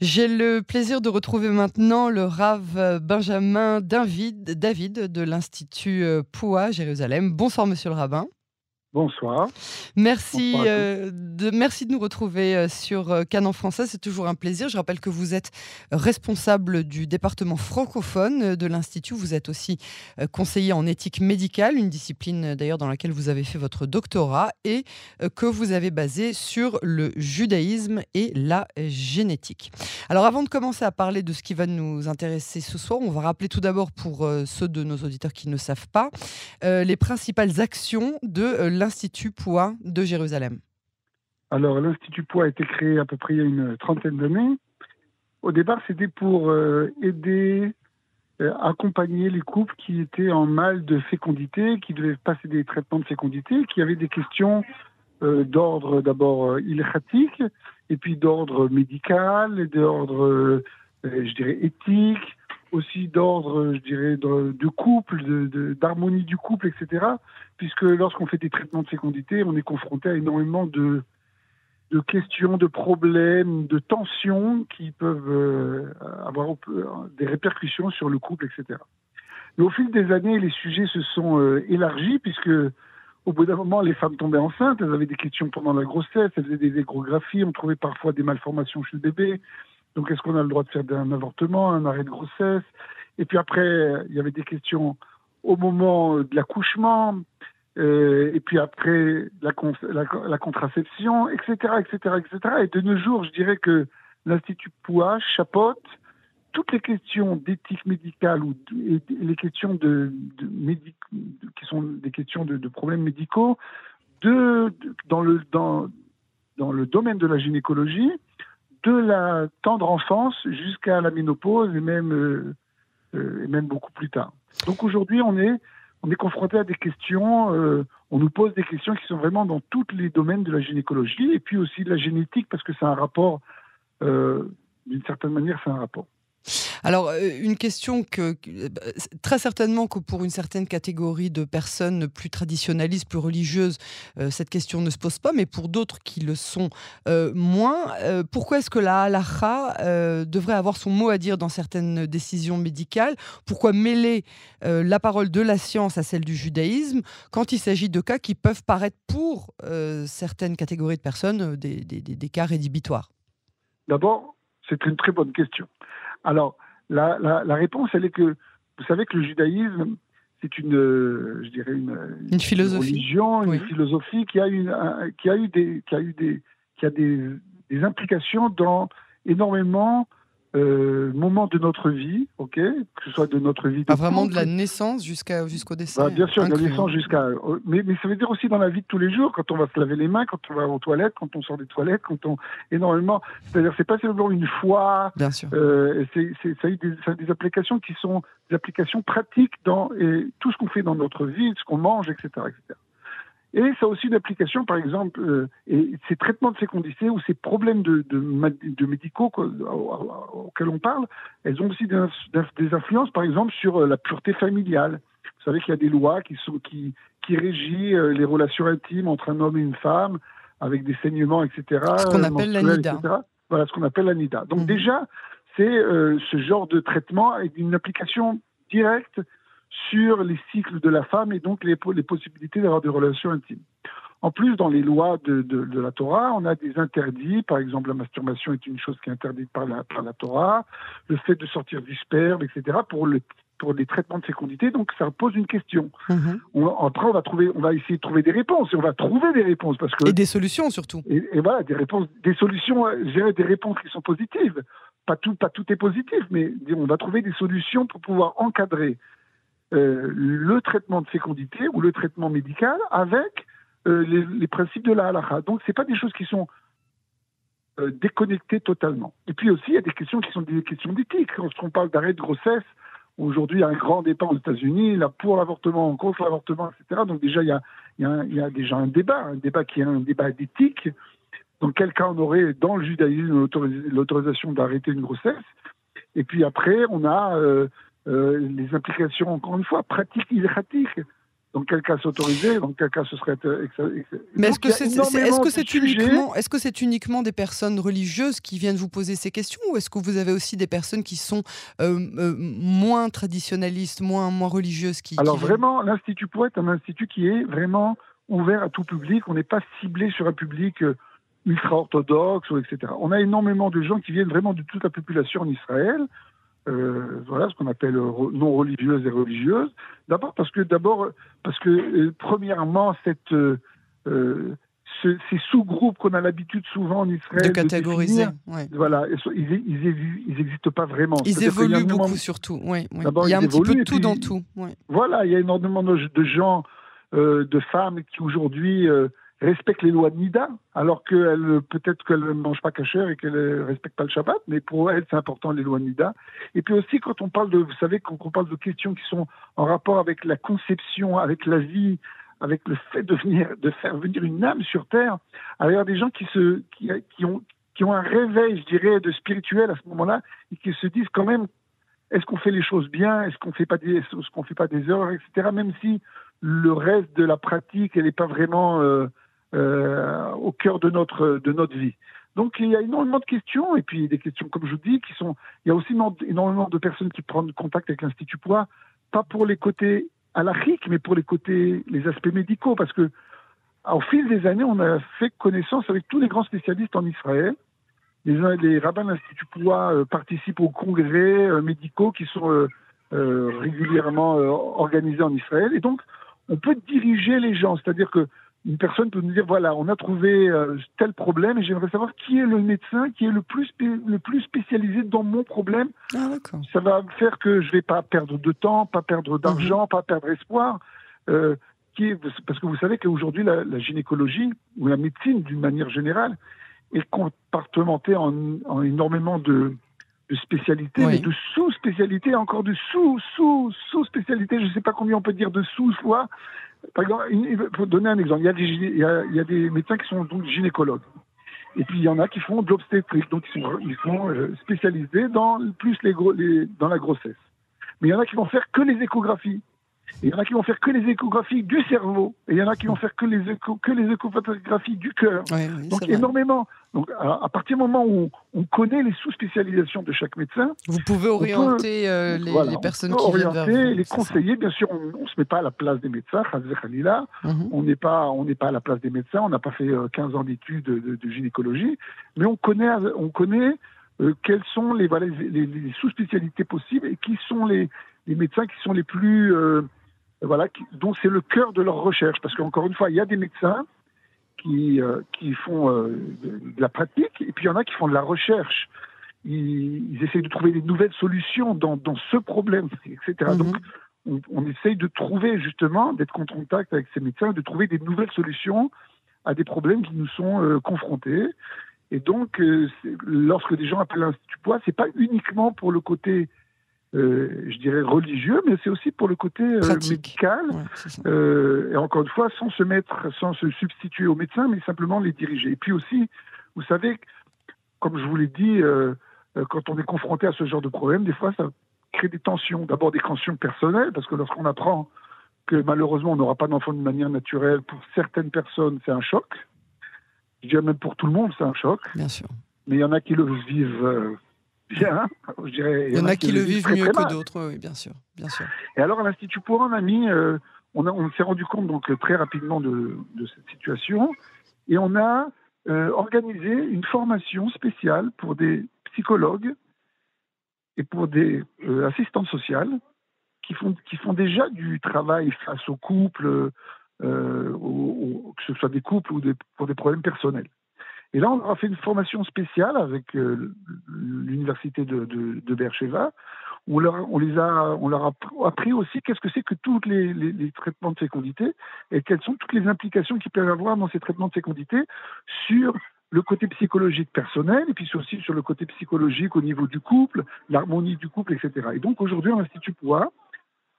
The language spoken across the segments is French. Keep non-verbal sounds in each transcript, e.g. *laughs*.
J'ai le plaisir de retrouver maintenant le Rav Benjamin David, David de l'Institut Poua Jérusalem. Bonsoir, monsieur le rabbin. Bonsoir. Merci, euh, de, merci de nous retrouver euh, sur euh, Canon Français. C'est toujours un plaisir. Je rappelle que vous êtes responsable du département francophone de l'Institut. Vous êtes aussi conseiller en éthique médicale, une discipline d'ailleurs dans laquelle vous avez fait votre doctorat et que vous avez basé sur le judaïsme et la génétique. Alors avant de commencer à parler de ce qui va nous intéresser ce soir, on va rappeler tout d'abord pour ceux de nos auditeurs qui ne savent pas les principales actions de l'Institut Poix de Jérusalem Alors, l'Institut Poix a été créé à peu près il y a une trentaine d'années. Au départ, c'était pour euh, aider, euh, accompagner les couples qui étaient en mal de fécondité, qui devaient passer des traitements de fécondité, qui avaient des questions euh, d'ordre d'abord ilchatique, et puis d'ordre médical, et d'ordre, je dirais, éthique, aussi d'ordre, je dirais, de, couple, d'harmonie du couple, etc. Puisque lorsqu'on fait des traitements de fécondité, on est confronté à énormément de, de questions, de problèmes, de tensions qui peuvent euh, avoir des répercussions sur le couple, etc. Mais au fil des années, les sujets se sont euh, élargis puisque au bout d'un moment, les femmes tombaient enceintes, elles avaient des questions pendant la grossesse, elles faisaient des échographies, on trouvait parfois des malformations chez le bébé, donc, est-ce qu'on a le droit de faire un avortement, un arrêt de grossesse? Et puis après, il y avait des questions au moment de l'accouchement, euh, et puis après la, la, contraception, etc., etc., etc. Et de nos jours, je dirais que l'Institut Poua chapeaute toutes les questions d'éthique médicale ou les questions de, de, qui sont des questions de, problèmes médicaux de, dans, le, dans, dans le domaine de la gynécologie de la tendre enfance jusqu'à la ménopause et même, euh, euh, et même beaucoup plus tard. Donc aujourd'hui, on est, on est confronté à des questions, euh, on nous pose des questions qui sont vraiment dans tous les domaines de la gynécologie et puis aussi de la génétique parce que c'est un rapport, d'une certaine manière, c'est un rapport. Alors, euh, une question que, bah, très certainement que pour une certaine catégorie de personnes plus traditionnalistes, plus religieuses, euh, cette question ne se pose pas, mais pour d'autres qui le sont euh, moins, pourquoi est-ce que la halakha devrait avoir son mot à dire dans certaines décisions médicales? Pourquoi mêler la parole de la science à celle du judaïsme quand il s'agit de cas qui peuvent paraître pour certaines catégories de personnes des, des cas rédhibitoires? D'abord, c'est une très bonne question. Alors, la, la, réponse, elle est que, vous savez que le judaïsme, c'est une, je dirais une, une, philosophie. religion, une philosophie qui a, une, qui a eu des, qui a eu des, qui a des, des implications dans énormément euh, moment de notre vie, ok, que ce soit de notre vie. Pas vraiment de la naissance jusqu'à jusqu'au décès. Bah, bien sûr, de la naissance jusqu'à. Mais, mais ça veut dire aussi dans la vie de tous les jours, quand on va se laver les mains, quand on va aux toilettes, quand on sort des toilettes, quand on énormément. C'est-à-dire, c'est pas seulement une foi. Bien sûr. Euh, c'est, ça, a eu des, ça a des applications qui sont des applications pratiques dans et tout ce qu'on fait dans notre vie, ce qu'on mange, etc., etc. Et ça a aussi une application, par exemple, euh, et ces traitements de fécondité ou ces problèmes de, de, de médicaux auxquels on parle, elles ont aussi des, des, influences, par exemple, sur euh, la pureté familiale. Vous savez qu'il y a des lois qui, sont, qui, qui régissent euh, les relations intimes entre un homme et une femme, avec des saignements, etc. Ce qu'on appelle l'anida. Voilà, ce qu'on appelle l'anida. Donc mhm. déjà, c'est ce genre de traitement avec une application directe sur les cycles de la femme et donc les, les possibilités d'avoir des relations intimes. En plus, dans les lois de, de, la Torah, on a des interdits. Par exemple, la masturbation est une chose qui est interdite par la, par la Torah. Le fait de sortir du sperme, etc. Pour le pour les traitements de fécondité, donc ça pose une question. Mm-hmm. On, après, on va trouver, on va essayer de trouver des réponses et on va trouver des réponses parce que et des solutions surtout. Et, et voilà, des réponses, des solutions, gérer des réponses qui sont positives. Pas tout, pas tout est positif, mais on va trouver des solutions pour pouvoir encadrer euh, le traitement de fécondité ou le traitement médical avec euh, les, principes de la halakha. Donc, ce pas des choses qui sont euh, déconnectées totalement. Et puis aussi, il y a des questions qui sont des questions d'éthique. Lorsqu'on parle d'arrêt de grossesse, aujourd'hui, il y a un grand débat aux États-Unis, là, pour l'avortement, contre l'avortement, etc. Donc, déjà, il y, a, déjà un débat, un débat qui est un débat d'éthique. Dans quel cas on aurait, dans le judaïsme, l'autorisation d'arrêter une grossesse? Et puis après, on a euh, euh, les implications, encore une fois, pratiques ilhatiques. dans quel cas c'est autorisé, dans quel cas ce serait. Mais est-ce que c'est est, c'est uniquement, est -ce c'est uniquement des personnes religieuses qui viennent vous poser ces questions ou est-ce que vous avez aussi des personnes qui sont euh, euh, moins traditionnalistes, moins, moins religieuses qui, Alors vraiment, l'Institut pour est un institut qui est vraiment ouvert à tout public. On n'est pas ciblé sur un public euh, ultra-orthodoxe, etc. On a énormément de gens qui viennent vraiment de toute la population en Israël. Euh, voilà ce qu'on appelle non religieuses et religieuses. D'abord parce que d'abord parce que euh, premièrement cette euh, ces sous-groupes qu'on a l'habitude souvent en Israël de catégoriser, voilà, ils, ils, existent pas vraiment. Ils évoluent beaucoup surtout. Oui, il y a un petit peu de tout dans tout. Voilà, il y a énormément de, gens, de femmes qui aujourd'hui respecte les lois de Nida, alors qu'elle peut-être qu'elle ne mange pas cachère et qu'elle respecte pas le Shabbat, mais pour elle c'est important les lois de Nida. Et puis aussi quand on parle de, vous savez, quand on parle de questions qui sont en rapport avec la conception, avec la vie, avec le fait de venir, de faire venir une âme sur terre, alors il y a des gens qui se, qui, ont, qui ont un réveil, je dirais, de spirituel à ce moment-là et qui se disent quand même, est-ce qu'on fait les choses bien, est-ce qu'on fait pas des, est-ce qu'on fait pas des erreurs, etc. Même si le reste de la pratique, elle n'est pas vraiment euh, au cœur de notre, de notre vie. Donc il y a énormément de questions, et puis des questions, comme je vous dis, qui sont. Il y a aussi énormément de personnes qui prennent contact avec l'Institut Poids, pas pour les côtés alachiques, mais pour les côtés, les aspects médicaux, parce que au fil des années, on a fait connaissance avec tous les grands spécialistes en Israël. Les, les rabbins de l'Institut Poids euh, participent aux congrès euh, médicaux qui sont régulièrement organisés en Israël, et donc on peut diriger les gens, c'est-à-dire que une personne peut nous dire voilà, on a trouvé euh, tel problème et j'aimerais savoir qui est le médecin qui est le plus le plus spécialisé dans mon problème. Ah, ça va faire que je vais pas perdre de temps, pas perdre d'argent, mhm. pas perdre espoir. Euh, qui est, parce que vous savez qu'aujourd'hui la, gynécologie ou la médecine d'une manière générale est compartimentée en, en énormément de, de spécialités, mais de sous-spécialités, encore de sous-sous-sous-spécialités. Je ne sais pas combien on peut dire de sous-fois. Par exemple, pour donner un exemple, il y, a des, il, y a, il y a des médecins qui sont donc gynécologues. Et puis il y en a qui font de l'obstétrique, donc ils sont, ils sont euh, spécialisés dans plus les, les, dans la grossesse. Mais il y en a qui vont faire que les échographies. Il y en a qui vont faire que les échographies du cerveau. Et il y en a qui vont faire que les, écho, que les échographies du cœur. donc énormément. Donc, à, partir du moment où on connaît les sous-spécialisations de chaque médecin, vous pouvez orienter euh, les, personnes qui viennent vers vous. les conseiller. Bien sûr, on ne se met pas à la place des médecins. On n'est pas, on n'est pas à la place des médecins. On n'a pas fait 15 euh, ans d'études de, gynécologie, mais on connaît, on connaît euh, quelles sont les, les, sous-spécialités possibles et qui sont les, médecins qui sont les plus, voilà, dont c'est le cœur de leur recherche. Parce qu'encore une fois, il y a des médecins qui, euh, qui font euh, de, la pratique, et puis il y en a qui font de la recherche. Ils, ils essayent de trouver des nouvelles solutions dans, dans ce problème, *laughs* etc. Mhm. Donc, on, on, essaye de trouver justement, d'être en contact avec ces médecins, de trouver des nouvelles solutions à des problèmes qui nous sont euh, confrontés. Et donc, lorsque des gens appellent l'Institut Poids, c'est pas uniquement pour le côté euh, je dirais religieux, mais c'est aussi pour le côté euh, médical. Euh, et encore une fois, sans se mettre, sans se substituer aux médecins, mais simplement les diriger. Et puis aussi, vous savez, comme je vous l'ai dit, quand on est confronté à ce genre de problème, des fois, ça crée des tensions. D'abord des tensions personnelles, parce que lorsqu'on apprend que malheureusement on n'aura pas d'enfant de manière naturelle, pour certaines personnes, c'est un choc. Je dirais même pour tout le monde, c'est un choc. Bien sûr. Mais il y en a qui le vivent *laughs* bien. Je dirais, il y en a qui, le vivent mieux que d'autres, oui, bien sûr, bien sûr. Et alors, à l'Institut pour on a mis, euh, on, on s'est rendu compte donc très rapidement de, de, cette situation, et on a euh, organisé une formation spéciale pour des psychologues et pour des euh, assistantes sociales qui font, qui font déjà du travail face aux couples, que ce soit des couples ou des, pour des problèmes personnels. Et là, on a fait une formation spéciale avec euh, l'université de, de, Beersheba, où on leur, a, appris aussi qu'est-ce que c'est que tous les, traitements de fécondité et quelles sont toutes les implications qu'ils peuvent avoir dans ces traitements de fécondité sur le côté psychologique personnel et puis aussi sur le côté psychologique au niveau du couple, l'harmonie du couple, etc. Et donc aujourd'hui, à l'Institut Poids,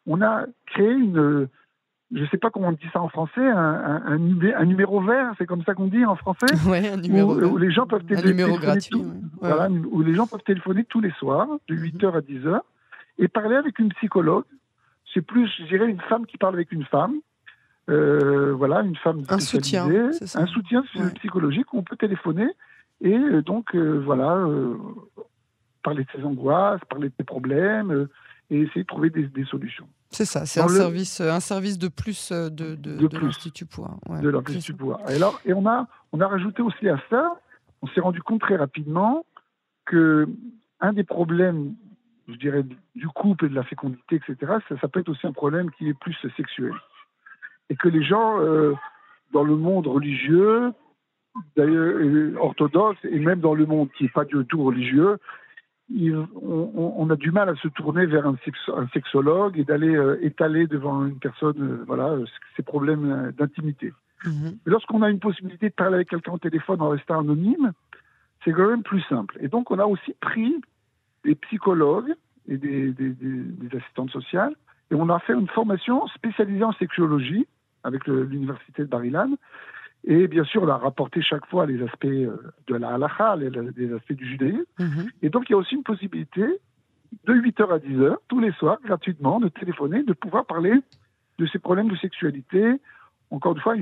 on a créé une, je ne sais pas comment on dit ça en français, un, un, numéro vert, c'est comme ça qu'on dit en français *laughs* Oui, un numéro où, les gens peuvent téléphoner, gratuit, voilà, où les gens peuvent téléphoner tous les soirs, de 8h à 10h, et parler avec une psychologue. C'est plus, je dirais, une femme qui parle avec une femme, voilà, une femme un soutien, un soutien psychologique où on peut téléphoner et donc voilà parler de ses angoisses, parler de ses problèmes et essayer de trouver des, solutions. C'est ça, c'est un, service, un service de plus de, de, de, l'Institut Pouvoir. de l'Institut. Et, alors, et on, a, on a rajouté aussi à ça, on s'est rendu compte très rapidement que un des problèmes, je dirais, du couple et de la fécondité, etc., ça, peut être aussi un problème qui est plus sexuel. Et que les gens, euh, dans le monde religieux, d'ailleurs orthodoxe, et même dans le monde qui n'est pas du tout religieux, on, a du mal à se tourner vers un, sexologue et d'aller euh, étaler devant une personne euh, voilà, ses problèmes d'intimité. Mhm. Lorsqu'on a une possibilité de parler avec quelqu'un au téléphone en restant anonyme, c'est quand même plus simple. Et donc, on a aussi pris des psychologues et des, des, assistantes sociales et on a fait une formation spécialisée en sexologie avec l'université de Barilan. Et bien sûr, on a rapporté chaque fois les aspects euh, de la halakha, les, aspects du judaïsme. Mhm. Et donc, il y a aussi une possibilité de 8h à 10h, tous les soirs, gratuitement, de téléphoner, de pouvoir parler de ces problèmes de sexualité, encore une fois,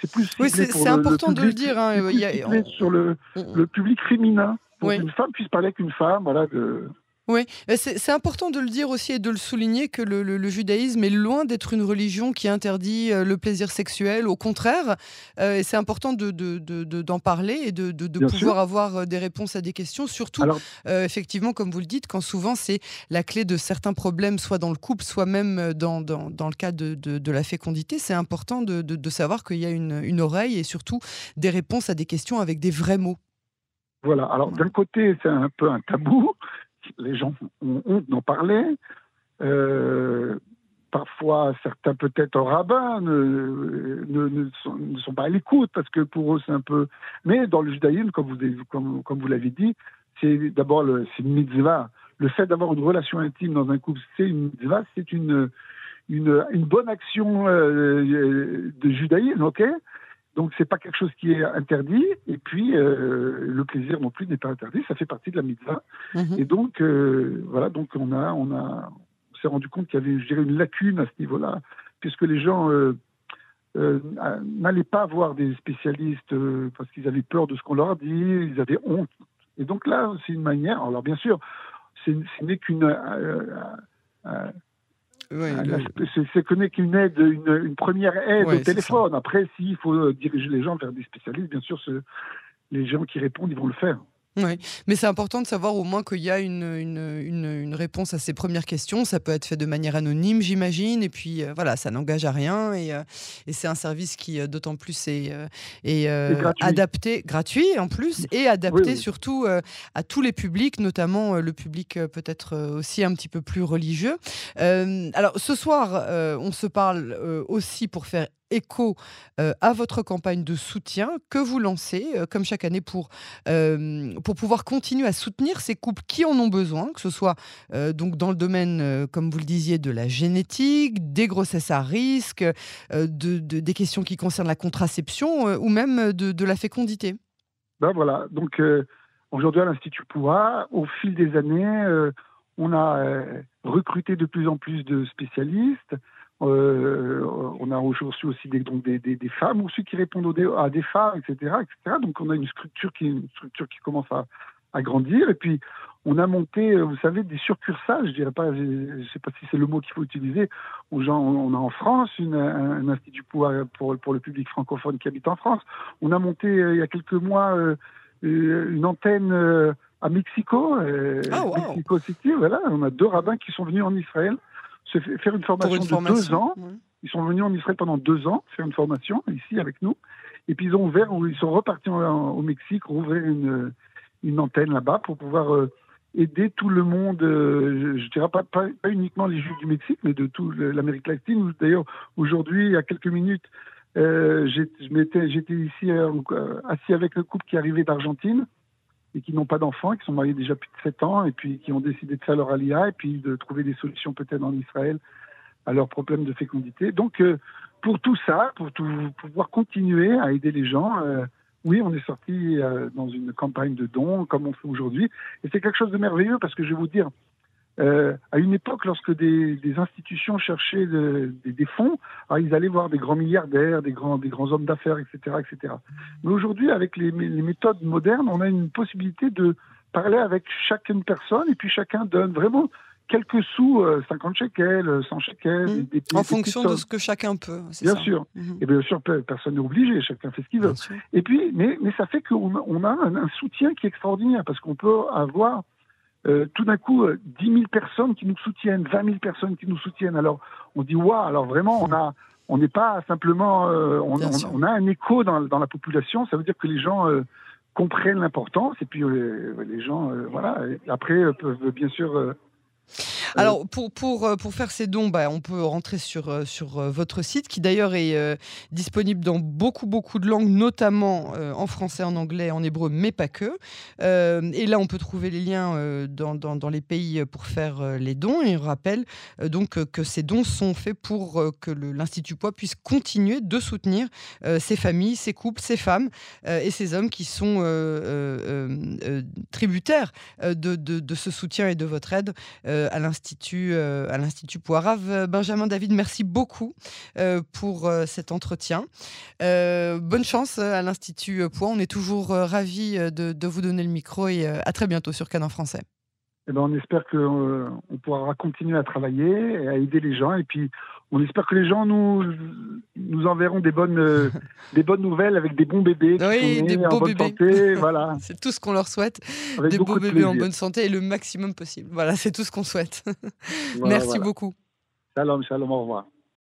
c'est plus oui, c'est important de le dire. Hein, y a, sur le, le, public féminin. Pour qu'une femme puisse parler avec une femme, voilà, de, oui, c'est important de le dire aussi et de le souligner que le, judaïsme est loin d'être une religion qui interdit euh, le plaisir sexuel. Au contraire, euh, et c'est important d'en de, de, parler et de, pouvoir avoir euh, des réponses à des questions. Surtout, effectivement, comme vous le dites, quand souvent c'est la clé de certains problèmes, soit dans le couple, soit même dans, dans, dans le cas de, la fécondité. C'est important de, savoir qu'il y a une, une oreille et surtout des réponses à des questions avec des vrais mots. Voilà, alors d'un côté, c'est un peu un tabou, les gens ont honte d'en parler. Euh, parfois, certains peut-être rabbins ne, ne, sont, pas à l'écoute parce que pour eux c'est un peu. Mais dans le judaïsme, comme vous, l'avez dit, c'est d'abord le, une mitzvah. Le fait d'avoir une relation intime dans un couple, c'est une mitzvah, c'est une, une, une, bonne action euh, de judaïsme, ok? Donc c'est pas quelque chose qui est interdit. Et puis euh, le plaisir non plus n'est pas interdit. Ça fait partie de la mitzvah. Mhm. Et donc euh, voilà, donc on a on a on s'est rendu compte qu'il y avait je dirais une lacune à ce niveau-là, puisque les gens euh, n'allaient pas voir des spécialistes parce qu'ils avaient peur de ce qu'on leur dit, ils avaient honte. Et donc là, c'est une manière. Alors bien sûr, ce n'est qu'une ah, c'est que n'est qu'une aide, une, première aide au téléphone. Après, s'il faut diriger les gens vers des spécialistes, bien sûr, les gens qui répondent, ils vont le faire. Oui, mais c'est important de savoir au moins qu'il y a une, une, réponse à ces premières questions. Ça peut être fait de manière anonyme, j'imagine, et puis euh, voilà, ça n'engage à rien. Et, euh, et c'est un service qui, euh, d'autant plus, est, est adapté, gratuit en plus, et adapté surtout à tous les publics, notamment le public peut-être aussi un petit peu plus religieux. alors, ce soir, on se parle aussi pour faire écho euh, à votre campagne de soutien que vous lancez, euh, comme chaque année, pour, euh, pour pouvoir continuer à soutenir ces couples qui en ont besoin, que ce soit donc dans le domaine, comme vous le disiez, de la génétique, des grossesses à risque, de, des questions qui concernent la contraception ou même de, de, la fécondité. Ben voilà, donc aujourd'hui à l'Institut Pouvoir, au fil des années, on a recruté de plus en plus de spécialistes. Euh, on a aujourd'hui aussi des, donc des, des, femmes aussi qui répondent à des femmes, etc., etc. Donc on a une structure qui, une structure qui commence à, à grandir. Et puis on a monté, euh, vous savez, des succursages. Je dirais pas, je ne sais pas si c'est le mot qu'il faut utiliser. Aux gens, on a en France une, un, institut pour, pour, pour le public francophone qui habite en France. On a monté euh, il y a quelques mois une antenne à Mexico, oh, Mexico City. Voilà, on a deux rabbins qui sont venus en Israël faire une formation, de deux ans. Ils sont venus en Israël pendant deux ans faire une formation ici avec nous. Et puis ils ont ouvert, ils sont repartis au Mexique, ouvrir une, une antenne là-bas pour pouvoir euh, aider tout le monde, euh, je dirais pas, pas, uniquement les Juifs du Mexique, mais de toute l'Amérique latine. D'ailleurs, aujourd'hui, il y a quelques minutes, euh, j'étais ici assis avec un couple qui arrivait d'Argentine et qui n'ont pas d'enfants, qui sont mariés déjà plus de 7 ans et puis qui ont décidé de faire leur alia et puis de trouver des solutions peut-être en Israël à leurs problèmes de fécondité. Donc euh, pour tout ça, pour, tout, pouvoir continuer à aider les gens, euh, oui, on est sorti euh, dans une campagne de dons comme on fait aujourd'hui et c'est quelque chose de merveilleux parce que je vais vous dire, Euh, à une époque, lorsque des, institutions cherchaient des, fonds, ils allaient voir des grands milliardaires, des grands, des grands hommes d'affaires, etc., etc. Mais aujourd'hui, avec les, méthodes modernes, on a une possibilité de parler avec chacune personne et puis chacun donne vraiment quelques sous, 50 euh, shekels, 100 shekels. Mmh. Des, en fonction de ce que chacun peut. Bien sûr. Mmh. Et bien sûr, personne n'est obligé, chacun fait ce qu'il veut. Et puis, mais, mais ça fait qu'on on a un, soutien qui est extraordinaire parce qu'on peut avoir euh, tout d'un coup 10 000 personnes qui nous soutiennent, 20 000 personnes qui nous soutiennent. Alors, on dit, waouh, alors vraiment, on a. On n'est pas simplement, euh, on, on, a un écho dans, dans, la population. Ça veut dire que les gens comprennent l'importance et puis les gens, voilà. Après peuvent bien sûr alors, pour, pour, euh, pour faire ces dons, bah, on peut rentrer sur, euh, sur euh, votre site, qui d'ailleurs est disponible dans beaucoup, beaucoup de langues, notamment en français, en anglais, en hébreu, mais pas que. et là, on peut trouver les liens dans, dans, les pays pour faire les dons. Et on rappelle donc que ces dons sont faits pour que l'Institut Poids puisse continuer de soutenir ces familles, ces couples, ces femmes et ces hommes qui sont tributaires de, de, de, ce soutien et de votre aide à l'Institut euh, à l'Institut Poirave. Benjamin David, merci beaucoup euh, pour euh, cet entretien. bonne chance à l'Institut Poix. On est toujours ravis de, vous donner le micro et à très bientôt sur Canon Français. Eh ben, on espère qu'on pourra continuer à travailler et à aider les gens. Et puis, on espère que les gens nous, nous enverront des bonnes, *laughs* des bonnes nouvelles avec des bons bébés. Oui, des beaux bébés. voilà. *laughs* c'est tout ce qu'on leur souhaite. des beaux bébés en bonne santé et le maximum possible. Voilà, c'est tout ce qu'on souhaite. *laughs* Merci beaucoup. Shalom, shalom, au revoir.